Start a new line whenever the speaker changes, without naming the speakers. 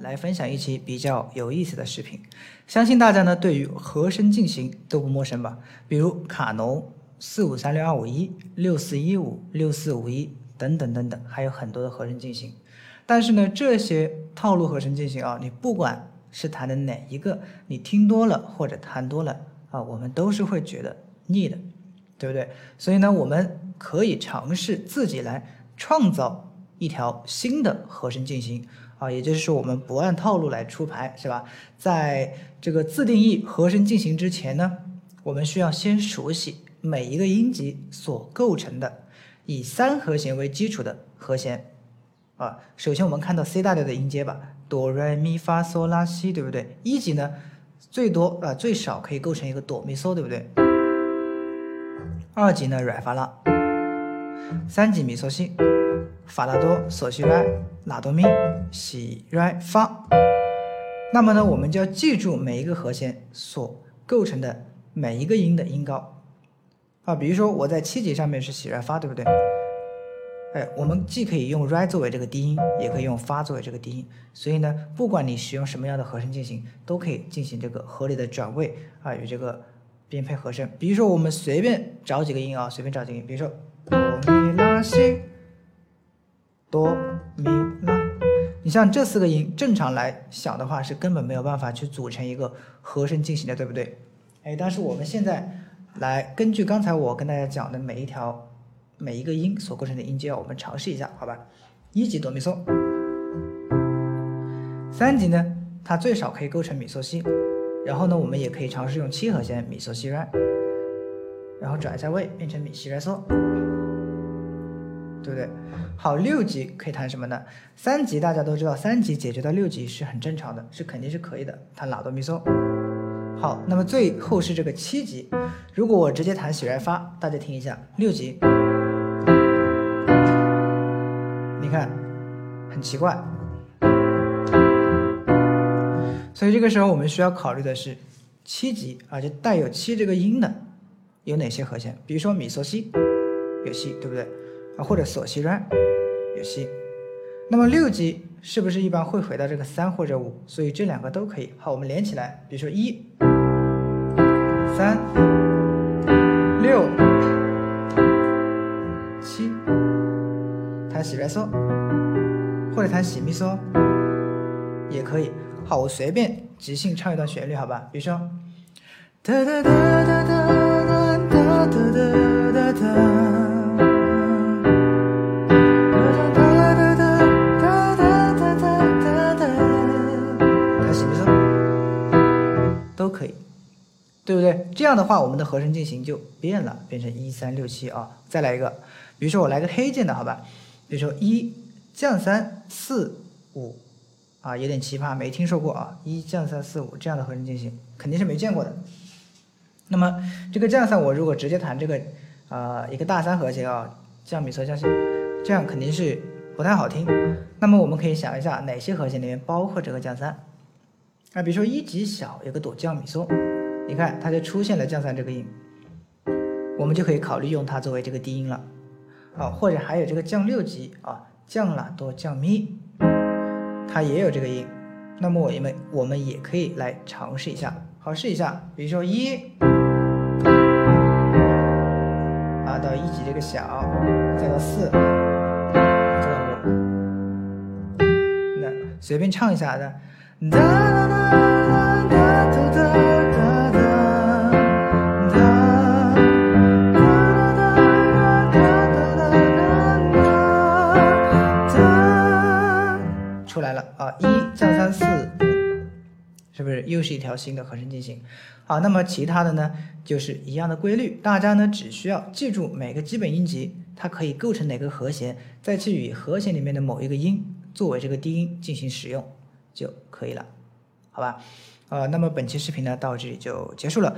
来分享一期比较有意思的视频。相信大家呢对于和声进行都不陌生吧？比如卡农四五三六二五一、六四一五、六四五一等等等等，还有很多的和声进行。但是呢，这些套路和声进行啊，你不管是弹的哪一个，你听多了或者弹多了啊，我们都是会觉得腻的，对不对？所以呢，我们可以尝试自己来创造。一条新的和声进行啊，也就是说我们不按套路来出牌，是吧？在这个自定义和声进行之前呢，我们需要先熟悉每一个音级所构成的以三和弦为基础的和弦啊。首先我们看到 C 大调的音阶吧，哆来咪发嗦拉西，对不对？一级呢，最多啊最少可以构成一个哆咪嗦，对不对？二级呢，软发拉，三级咪嗦西。法拉多、索西来、拉多咪、西来发。那么呢，我们就要记住每一个和弦所构成的每一个音的音高啊。比如说我在七级上面是西来发，对不对？哎，我们既可以用 re 作为这个低音，也可以用发作为这个低音。所以呢，不管你使用什么样的和声进行，都可以进行这个合理的转位啊，与这个编配和声。比如说我们随便找几个音啊，随便找几个音，比如说哆咪拉西。哆咪拉，你像这四个音，正常来想的话是根本没有办法去组成一个和声进行的，对不对？哎，但是我们现在来根据刚才我跟大家讲的每一条每一个音所构成的音阶，我们尝试一下，好吧？一级哆咪嗦，三级呢，它最少可以构成咪嗦西，然后呢，我们也可以尝试用七和弦咪嗦西来，然后转一下位变成咪西来嗦。对不对？好，六级可以弹什么呢？三级大家都知道，三级解决到六级是很正常的，是肯定是可以的，弹拉哆咪嗦。好，那么最后是这个七级，如果我直接弹喜来发，大家听一下，六级，你看很奇怪，所以这个时候我们需要考虑的是七级啊，就带有七这个音的有哪些和弦？比如说咪嗦西有西，对不对？啊，或者索西软有西，那么六级是不是一般会回到这个三或者五？所以这两个都可以。好，我们连起来，比如说一、三、六、七，弹西来嗦，或者弹西咪嗦也可以。好，我随便即兴唱一段旋律，好吧？比如说，哒哒哒哒哒哒对不对？这样的话，我们的和声进行就变了，变成一三六七啊。再来一个，比如说我来个黑键的好吧？比如说一降三四五啊，有点奇葩，没听说过啊。一降三四五这样的和声进行肯定是没见过的。那么这个降三，我如果直接弹这个啊一个大三和弦啊，降咪嗦降西，这样肯定是不太好听。那么我们可以想一下，哪些和弦里面包括这个降三？啊，比如说一级小有个哆降咪嗦。你看，它就出现了降三这个音，我们就可以考虑用它作为这个低音了，好，或者还有这个降六级啊，降啦哆降咪，它也有这个音，那么我们我们也可以来尝试一下，好试一下，比如说一，啊到一级这个小，再到四，再到五，那随便唱一下的，哒哒哒是不是又是一条新的和声进行？好，那么其他的呢，就是一样的规律，大家呢只需要记住每个基本音级它可以构成哪个和弦，再去与和弦里面的某一个音作为这个低音进行使用就可以了，好吧？呃，那么本期视频呢到这里就结束了。